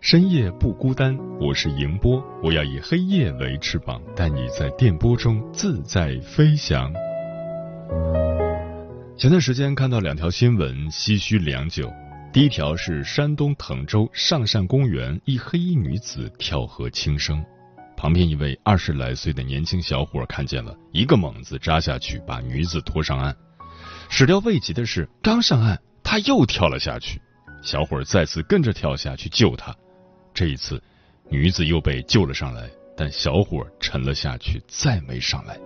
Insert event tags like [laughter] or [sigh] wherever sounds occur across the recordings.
深夜不孤单。我是迎波，我要以黑夜为翅膀，带你在电波中自在飞翔。前段时间看到两条新闻，唏嘘良久。第一条是山东滕州上善公园一黑衣女子跳河轻生。旁边一位二十来岁的年轻小伙看见了，一个猛子扎下去，把女子拖上岸。始料未及的是，刚上岸，他又跳了下去。小伙再次跟着跳下去救他。这一次，女子又被救了上来，但小伙沉了下去，再没上来。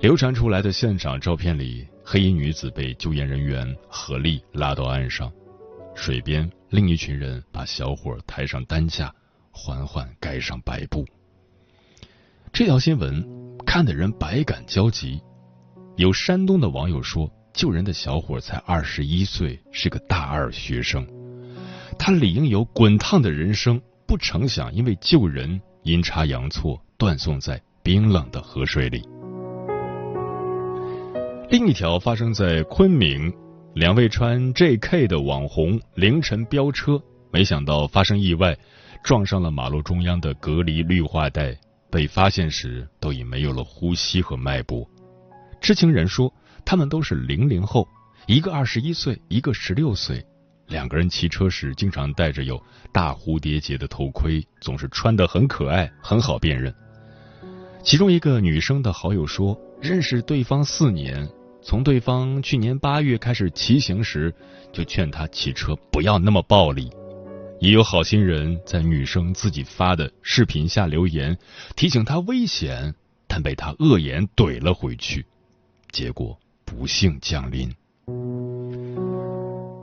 流传出来的现场照片里，黑衣女子被救援人员合力拉到岸上，水边另一群人把小伙抬上担架。缓缓盖上白布。这条新闻看的人百感交集。有山东的网友说，救人的小伙才二十一岁，是个大二学生，他理应有滚烫的人生，不成想因为救人阴差阳错断送在冰冷的河水里。另一条发生在昆明，两位穿 JK 的网红凌晨飙车，没想到发生意外。撞上了马路中央的隔离绿化带，被发现时都已没有了呼吸和脉搏。知情人说，他们都是零零后，一个二十一岁，一个十六岁。两个人骑车时经常戴着有大蝴蝶结的头盔，总是穿得很可爱，很好辨认。其中一个女生的好友说，认识对方四年，从对方去年八月开始骑行时，就劝他骑车不要那么暴力。也有好心人在女生自己发的视频下留言，提醒她危险，但被她恶言怼了回去，结果不幸降临。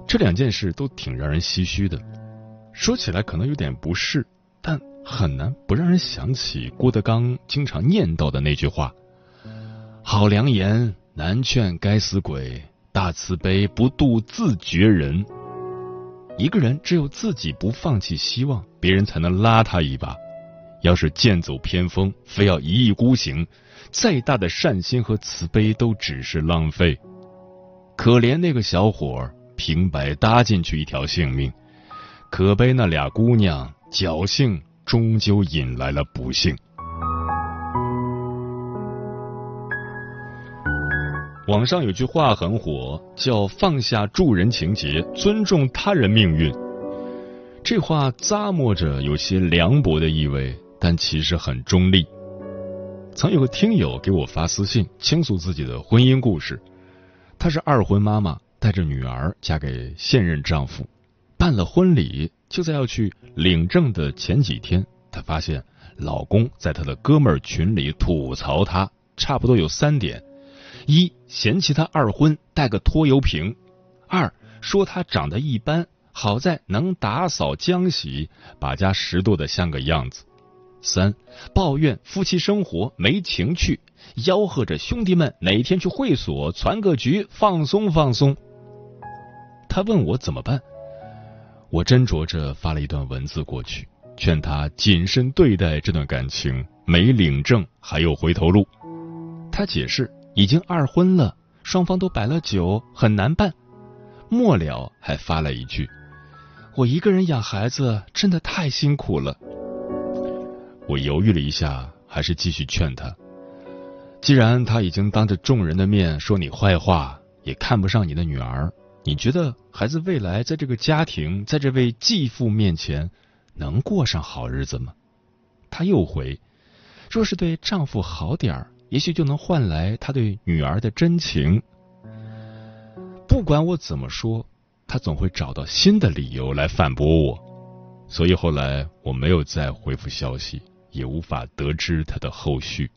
这两件事都挺让人唏嘘的，说起来可能有点不适，但很难不让人想起郭德纲经常念叨的那句话：“好良言难劝该死鬼，大慈悲不渡自绝人。”一个人只有自己不放弃希望，别人才能拉他一把。要是剑走偏锋，非要一意孤行，再大的善心和慈悲都只是浪费。可怜那个小伙儿平白搭进去一条性命，可悲那俩姑娘侥幸终究引来了不幸。网上有句话很火，叫“放下助人情节，尊重他人命运”。这话咂摸着有些凉薄的意味，但其实很中立。曾有个听友给我发私信，倾诉自己的婚姻故事。她是二婚妈妈，带着女儿嫁给现任丈夫，办了婚礼，就在要去领证的前几天，她发现老公在她的哥们儿群里吐槽她，差不多有三点。一嫌弃她二婚带个拖油瓶，二说他长得一般，好在能打扫浆洗，把家拾掇的像个样子。三抱怨夫妻生活没情趣，吆喝着兄弟们哪天去会所攒个局放松放松。他问我怎么办，我斟酌着发了一段文字过去，劝他谨慎对待这段感情，没领证还有回头路。他解释。已经二婚了，双方都摆了酒，很难办。末了还发了一句：“我一个人养孩子真的太辛苦了。”我犹豫了一下，还是继续劝他：“既然他已经当着众人的面说你坏话，也看不上你的女儿，你觉得孩子未来在这个家庭，在这位继父面前能过上好日子吗？她又回：若是对丈夫好点儿，也许就能换来他对女儿的真情。不管我怎么说，他总会找到新的理由来反驳我，所以后来我没有再回复消息，也无法得知他的后续。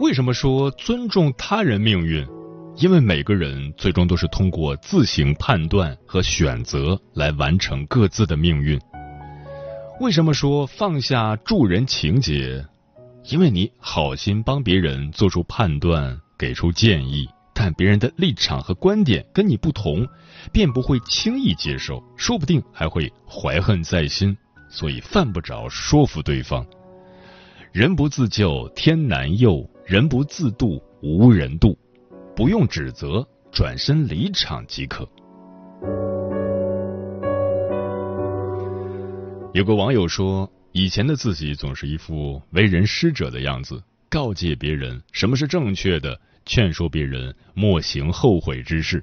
为什么说尊重他人命运？因为每个人最终都是通过自行判断和选择来完成各自的命运。为什么说放下助人情节？因为你好心帮别人做出判断，给出建议，但别人的立场和观点跟你不同，便不会轻易接受，说不定还会怀恨在心，所以犯不着说服对方。人不自救，天难佑。人不自渡，无人渡，不用指责，转身离场即可。有个网友说，以前的自己总是一副为人师者的样子，告诫别人什么是正确的，劝说别人莫行后悔之事。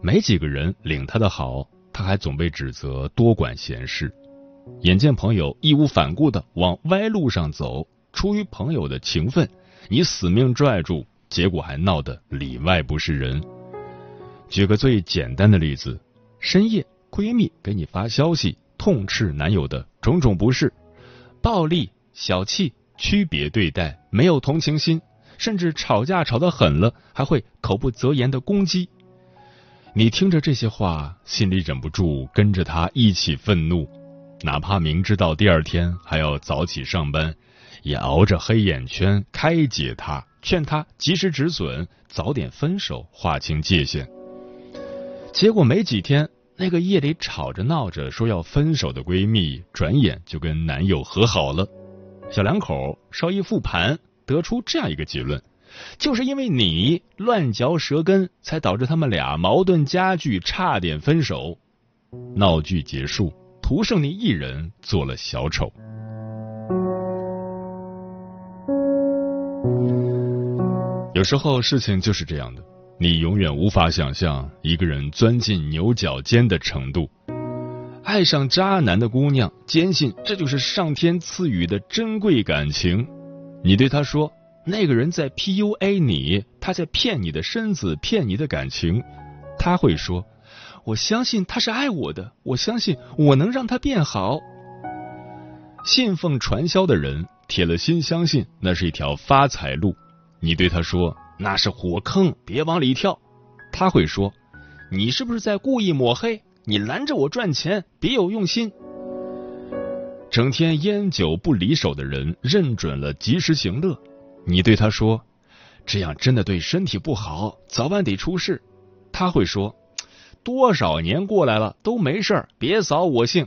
没几个人领他的好，他还总被指责多管闲事。眼见朋友义无反顾的往歪路上走，出于朋友的情分。你死命拽住，结果还闹得里外不是人。举个最简单的例子：深夜闺蜜给你发消息，痛斥男友的种种不是，暴力、小气、区别对待、没有同情心，甚至吵架吵得狠了，还会口不择言的攻击。你听着这些话，心里忍不住跟着他一起愤怒，哪怕明知道第二天还要早起上班。也熬着黑眼圈开解他，劝他及时止损，早点分手，划清界限。结果没几天，那个夜里吵着闹着说要分手的闺蜜，转眼就跟男友和好了。小两口稍一复盘，得出这样一个结论：就是因为你乱嚼舌根，才导致他们俩矛盾加剧，差点分手。闹剧结束，徒剩你一人做了小丑。有时候事情就是这样的，你永远无法想象一个人钻进牛角尖的程度。爱上渣男的姑娘，坚信这就是上天赐予的珍贵感情。你对他说，那个人在 PUA 你，他在骗你的身子，骗你的感情。他会说，我相信他是爱我的，我相信我能让他变好。信奉传销的人，铁了心相信那是一条发财路。你对他说那是火坑，别往里跳。他会说，你是不是在故意抹黑？你拦着我赚钱，别有用心。整天烟酒不离手的人，认准了及时行乐。你对他说，这样真的对身体不好，早晚得出事。他会说，多少年过来了都没事儿，别扫我兴。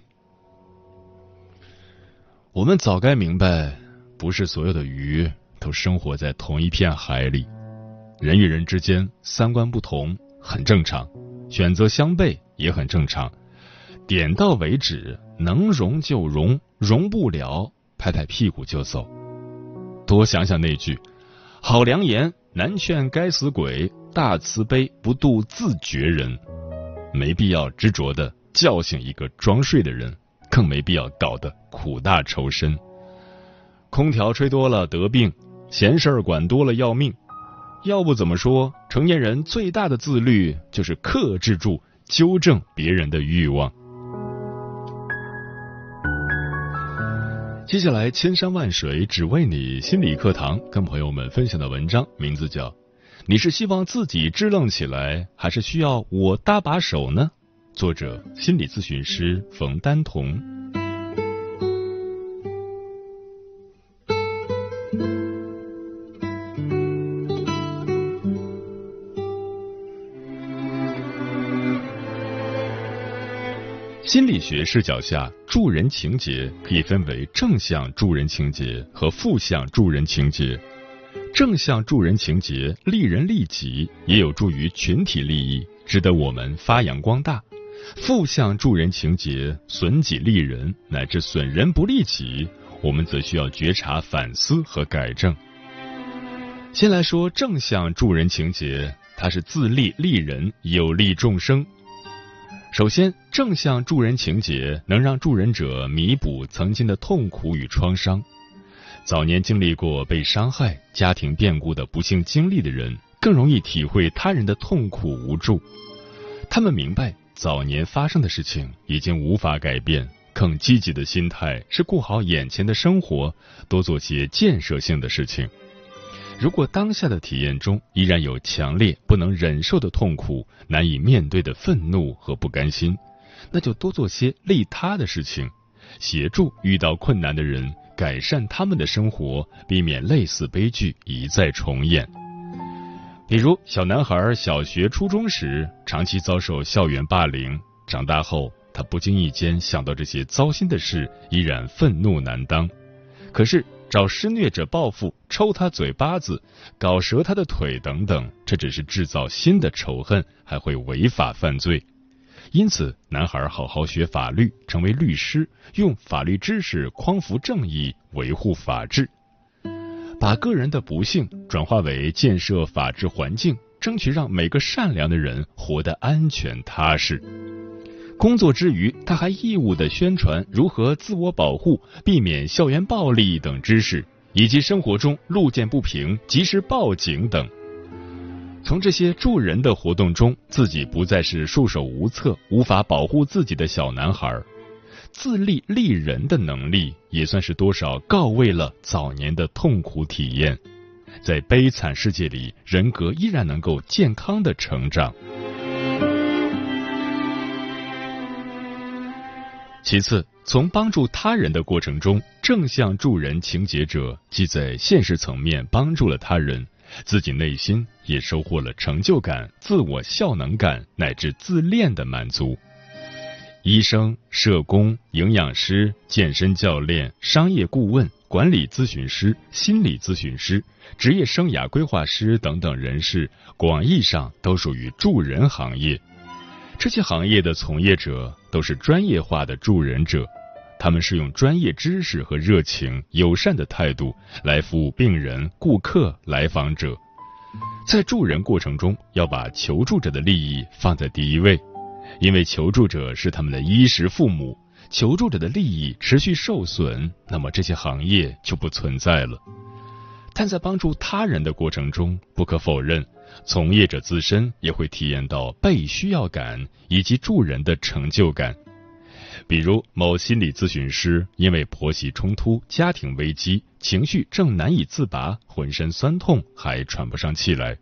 我们早该明白，不是所有的鱼。都生活在同一片海里，人与人之间三观不同很正常，选择相悖也很正常。点到为止，能容就容，容不了拍拍屁股就走。多想想那句好良言：难劝该死鬼，大慈悲不渡自绝人。没必要执着的叫醒一个装睡的人，更没必要搞得苦大仇深。空调吹多了得病。闲事儿管多了要命，要不怎么说成年人最大的自律就是克制住纠正别人的欲望。接下来，千山万水只为你心理课堂，跟朋友们分享的文章名字叫《你是希望自己支棱起来，还是需要我搭把手呢？》作者：心理咨询师冯丹彤。心理学视角下，助人情节可以分为正向助人情节和负向助人情节。正向助人情节利人利己，也有助于群体利益，值得我们发扬光大。负向助人情节损己利人，乃至损人不利己，我们则需要觉察、反思和改正。先来说正向助人情节，它是自利利人，有利众生。首先。正向助人情节能让助人者弥补曾经的痛苦与创伤。早年经历过被伤害、家庭变故的不幸经历的人，更容易体会他人的痛苦无助。他们明白早年发生的事情已经无法改变，更积极的心态是过好眼前的生活，多做些建设性的事情。如果当下的体验中依然有强烈不能忍受的痛苦、难以面对的愤怒和不甘心，那就多做些利他的事情，协助遇到困难的人，改善他们的生活，避免类似悲剧一再重演。比如，小男孩小学、初中时长期遭受校园霸凌，长大后他不经意间想到这些糟心的事，依然愤怒难当。可是找施虐者报复、抽他嘴巴子、搞折他的腿等等，这只是制造新的仇恨，还会违法犯罪。因此，男孩好好学法律，成为律师，用法律知识匡扶正义，维护法治，把个人的不幸转化为建设法治环境，争取让每个善良的人活得安全踏实。工作之余，他还义务的宣传如何自我保护、避免校园暴力等知识，以及生活中路见不平及时报警等。从这些助人的活动中，自己不再是束手无策、无法保护自己的小男孩，自立立人的能力也算是多少告慰了早年的痛苦体验，在悲惨世界里，人格依然能够健康的成长。其次，从帮助他人的过程中，正向助人情节者既在现实层面帮助了他人。自己内心也收获了成就感、自我效能感乃至自恋的满足。医生、社工、营养师、健身教练、商业顾问、管理咨询师、心理咨询师、职业生涯规划师等等人士，广义上都属于助人行业。这些行业的从业者都是专业化的助人者。他们是用专业知识和热情、友善的态度来服务病人、顾客、来访者。在助人过程中，要把求助者的利益放在第一位，因为求助者是他们的衣食父母。求助者的利益持续受损，那么这些行业就不存在了。但在帮助他人的过程中，不可否认，从业者自身也会体验到被需要感以及助人的成就感。比如，某心理咨询师因为婆媳冲突、家庭危机，情绪正难以自拔，浑身酸痛，还喘不上气来。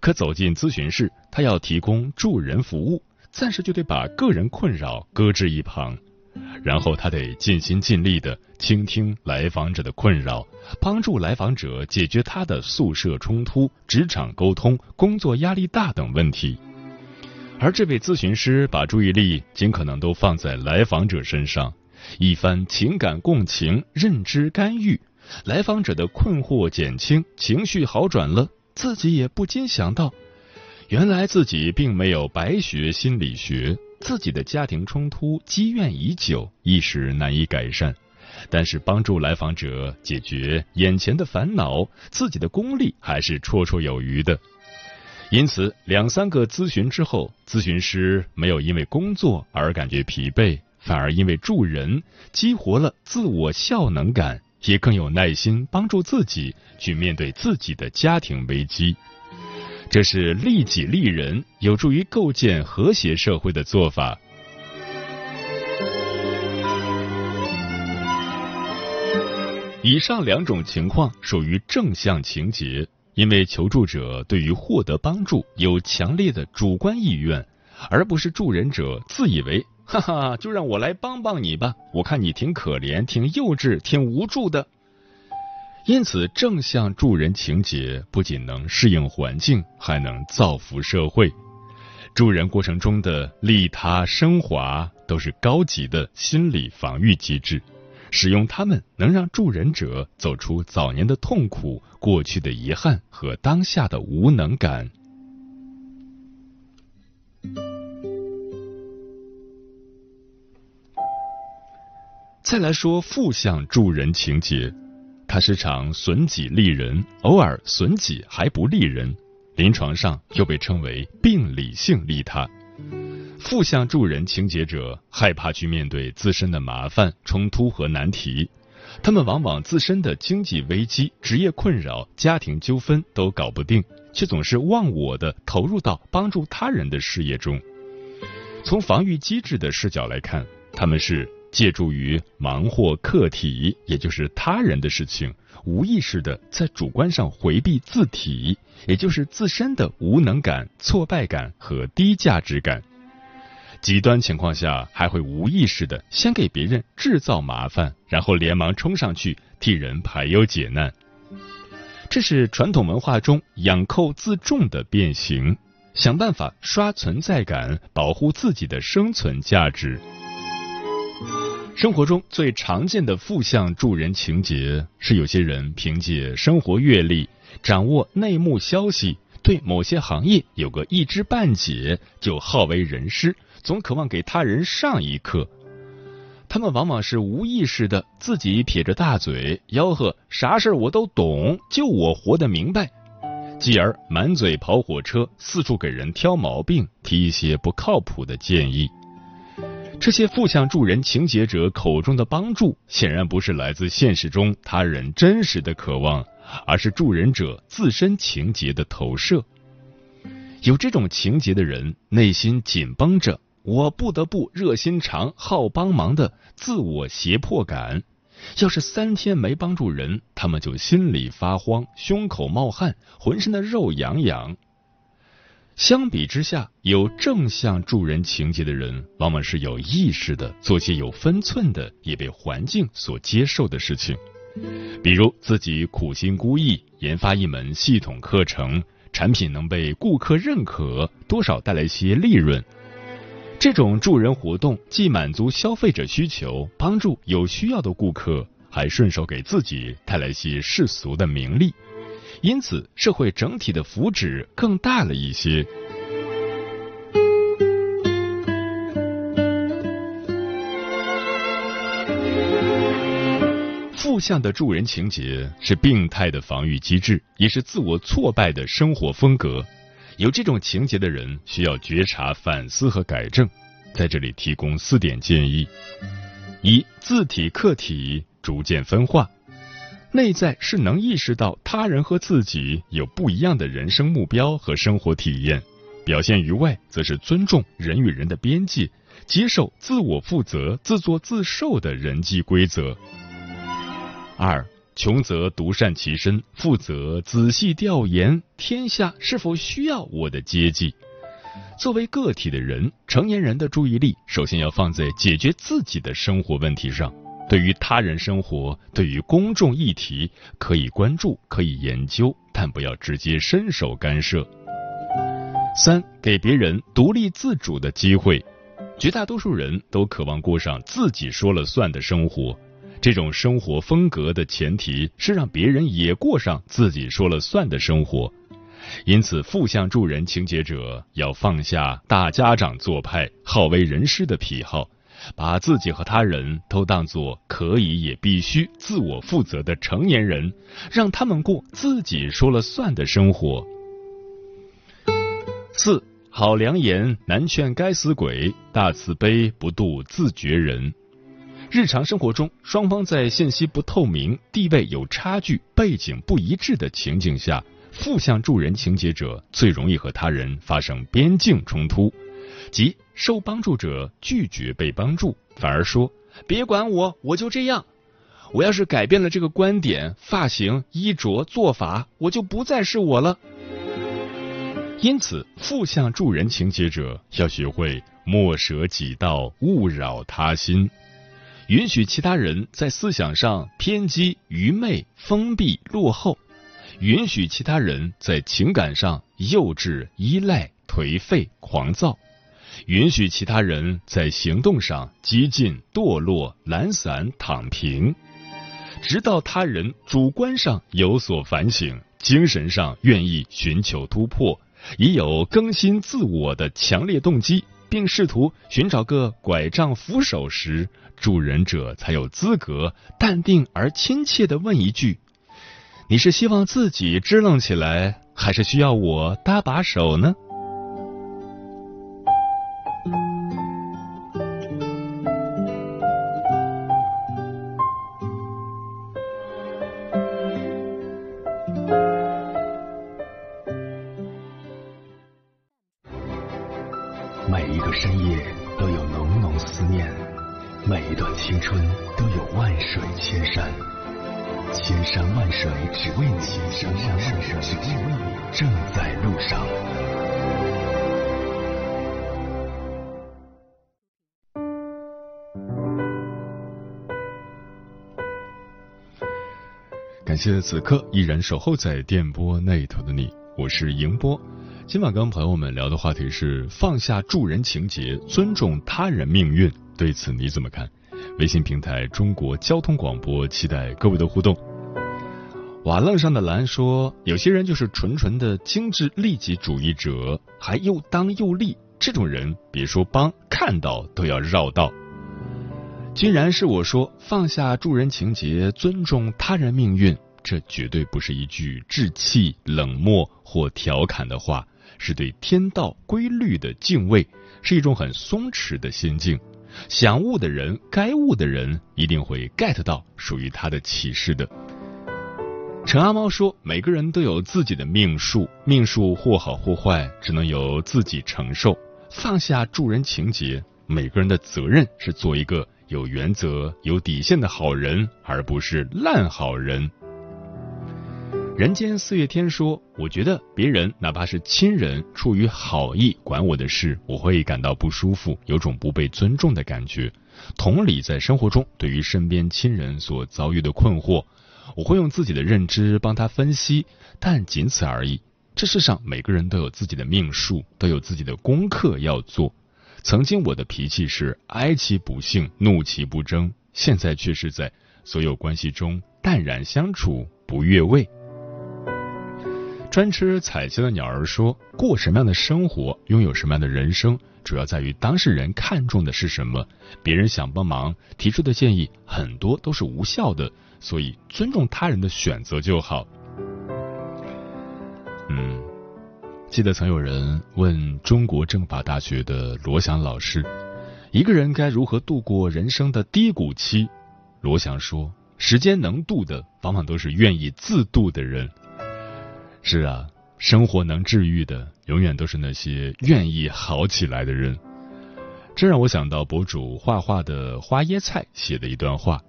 可走进咨询室，他要提供助人服务，暂时就得把个人困扰搁置一旁，然后他得尽心尽力的倾听来访者的困扰，帮助来访者解决他的宿舍冲突、职场沟通、工作压力大等问题。而这位咨询师把注意力尽可能都放在来访者身上，一番情感共情、认知干预，来访者的困惑减轻，情绪好转了，自己也不禁想到，原来自己并没有白学心理学，自己的家庭冲突积怨已久，一时难以改善，但是帮助来访者解决眼前的烦恼，自己的功力还是绰绰有余的。因此，两三个咨询之后，咨询师没有因为工作而感觉疲惫，反而因为助人激活了自我效能感，也更有耐心帮助自己去面对自己的家庭危机。这是利己利人，有助于构建和谐社会的做法。以上两种情况属于正向情节。因为求助者对于获得帮助有强烈的主观意愿，而不是助人者自以为 [laughs] 哈哈，就让我来帮帮你吧，我看你挺可怜、挺幼稚、挺无助的。因此，正向助人情节不仅能适应环境，还能造福社会。助人过程中的利他升华，都是高级的心理防御机制。使用它们，能让助人者走出早年的痛苦、过去的遗憾和当下的无能感。再来说负向助人情节，它时常损己利人，偶尔损己还不利人，临床上又被称为病理性利他。负向助人情节者害怕去面对自身的麻烦、冲突和难题，他们往往自身的经济危机、职业困扰、家庭纠纷都搞不定，却总是忘我的投入到帮助他人的事业中。从防御机制的视角来看，他们是借助于忙或客体，也就是他人的事情，无意识的在主观上回避自体，也就是自身的无能感、挫败感和低价值感。极端情况下，还会无意识的先给别人制造麻烦，然后连忙冲上去替人排忧解难。这是传统文化中养寇自重的变形，想办法刷存在感，保护自己的生存价值。生活中最常见的负向助人情节是，有些人凭借生活阅历，掌握内幕消息，对某些行业有个一知半解，就好为人师。总渴望给他人上一课，他们往往是无意识的自己撇着大嘴吆喝啥事儿我都懂，就我活得明白，继而满嘴跑火车，四处给人挑毛病，提一些不靠谱的建议。这些负向助人情节者口中的帮助，显然不是来自现实中他人真实的渴望，而是助人者自身情节的投射。有这种情节的人，内心紧绷着。我不得不热心肠、好帮忙的自我胁迫感。要是三天没帮助人，他们就心里发慌，胸口冒汗，浑身的肉痒痒。相比之下，有正向助人情节的人，往往是有意识的做些有分寸的、也被环境所接受的事情，比如自己苦心孤诣研发一门系统课程，产品能被顾客认可，多少带来些利润。这种助人活动既满足消费者需求，帮助有需要的顾客，还顺手给自己带来些世俗的名利，因此社会整体的福祉更大了一些。负向的助人情节是病态的防御机制，也是自我挫败的生活风格。有这种情节的人需要觉察、反思和改正，在这里提供四点建议：一、自体客体逐渐分化，内在是能意识到他人和自己有不一样的人生目标和生活体验，表现于外则是尊重人与人的边界，接受自我负责、自作自受的人际规则。二。穷则独善其身，富则仔细调研天下是否需要我的接济。作为个体的人，成年人的注意力首先要放在解决自己的生活问题上。对于他人生活，对于公众议题，可以关注，可以研究，但不要直接伸手干涉。三，给别人独立自主的机会。绝大多数人都渴望过上自己说了算的生活。这种生活风格的前提是让别人也过上自己说了算的生活，因此负向助人情节者要放下大家长做派、好为人师的癖好，把自己和他人都当作可以也必须自我负责的成年人，让他们过自己说了算的生活。四好良言难劝该死鬼，大慈悲不渡自绝人。日常生活中，双方在信息不透明、地位有差距、背景不一致的情境下，负向助人情节者最容易和他人发生边境冲突，即受帮助者拒绝被帮助，反而说：“别管我，我就这样。我要是改变了这个观点、发型、衣着、做法，我就不再是我了。”因此，负向助人情节者要学会莫舍己道，勿扰他心。允许其他人在思想上偏激、愚昧、封闭、落后；允许其他人在情感上幼稚、依赖、颓废、狂躁；允许其他人在行动上激进、堕落、懒散、躺平，直到他人主观上有所反省，精神上愿意寻求突破，已有更新自我的强烈动机。并试图寻找个拐杖扶手时，助人者才有资格淡定而亲切的问一句：“你是希望自己支棱起来，还是需要我搭把手呢？”谢此刻依然守候在电波那头的你，我是迎波。今晚跟朋友们聊的话题是放下助人情节，尊重他人命运。对此你怎么看？微信平台中国交通广播，期待各位的互动。瓦楞上的蓝说，有些人就是纯纯的精致利己主义者，还又当又立，这种人别说帮，看到都要绕道。竟然是我说放下助人情节，尊重他人命运，这绝对不是一句稚气、冷漠或调侃的话，是对天道规律的敬畏，是一种很松弛的心境。想悟的人，该悟的人，一定会 get 到属于他的启示的。陈阿猫说：“每个人都有自己的命数，命数或好或坏，只能由自己承受。放下助人情节，每个人的责任是做一个。”有原则、有底线的好人，而不是烂好人。人间四月天说：“我觉得别人哪怕是亲人，出于好意管我的事，我会感到不舒服，有种不被尊重的感觉。同理，在生活中，对于身边亲人所遭遇的困惑，我会用自己的认知帮他分析，但仅此而已。这世上每个人都有自己的命数，都有自己的功课要做。”曾经我的脾气是哀其不幸，怒其不争，现在却是在所有关系中淡然相处，不越位。专吃彩椒的鸟儿说：“过什么样的生活，拥有什么样的人生，主要在于当事人看重的是什么。别人想帮忙提出的建议，很多都是无效的，所以尊重他人的选择就好。”嗯。记得曾有人问中国政法大学的罗翔老师：“一个人该如何度过人生的低谷期？”罗翔说：“时间能渡的，往往都是愿意自渡的人。”是啊，生活能治愈的，永远都是那些愿意好起来的人。这让我想到博主画画的花椰菜写的一段话：“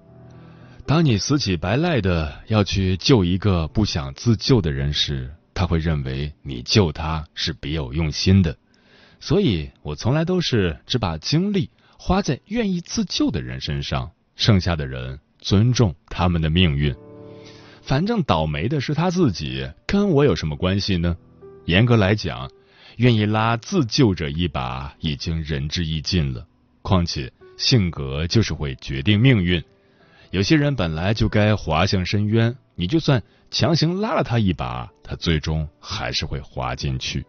当你死乞白赖的要去救一个不想自救的人时。”他会认为你救他是别有用心的，所以我从来都是只把精力花在愿意自救的人身上，剩下的人尊重他们的命运。反正倒霉的是他自己，跟我有什么关系呢？严格来讲，愿意拉自救者一把已经仁至义尽了。况且性格就是会决定命运，有些人本来就该滑向深渊，你就算。强行拉了他一把，他最终还是会滑进去。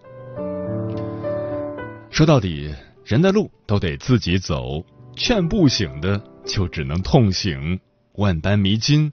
说到底，人的路都得自己走，劝不醒的就只能痛醒。万般迷津，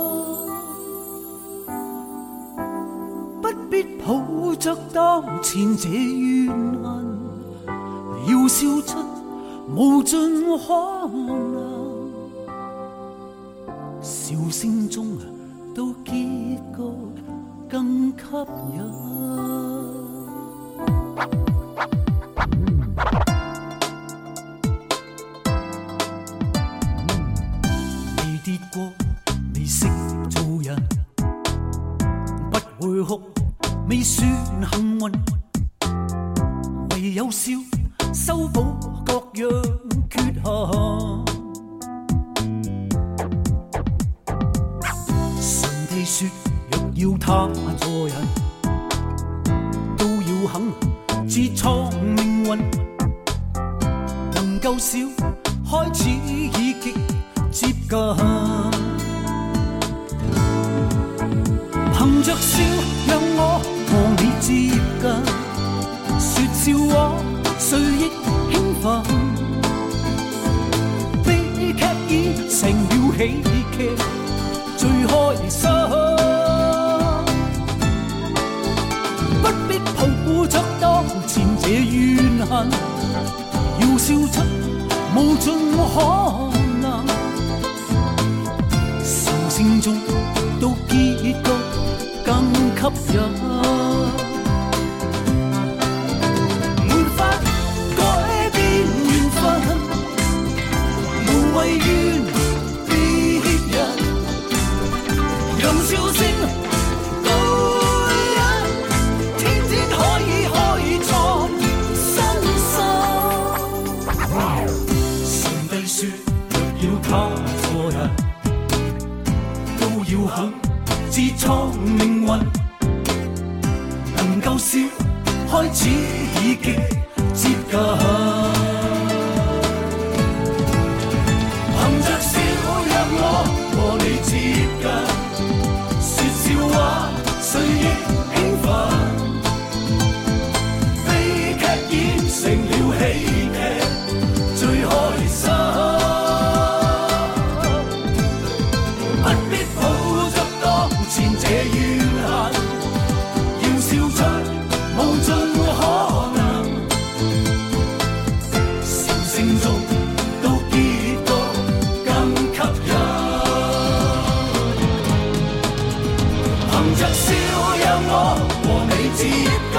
抱着当前这怨恨，要笑出无尽可能。笑声中都结局。更吸引。着笑，让我和你接近。说笑话，谁亦兴奋。成了喜劇最開心。不必抱着當前這怨恨，要笑出無盡可能。笑聲中吸引 see.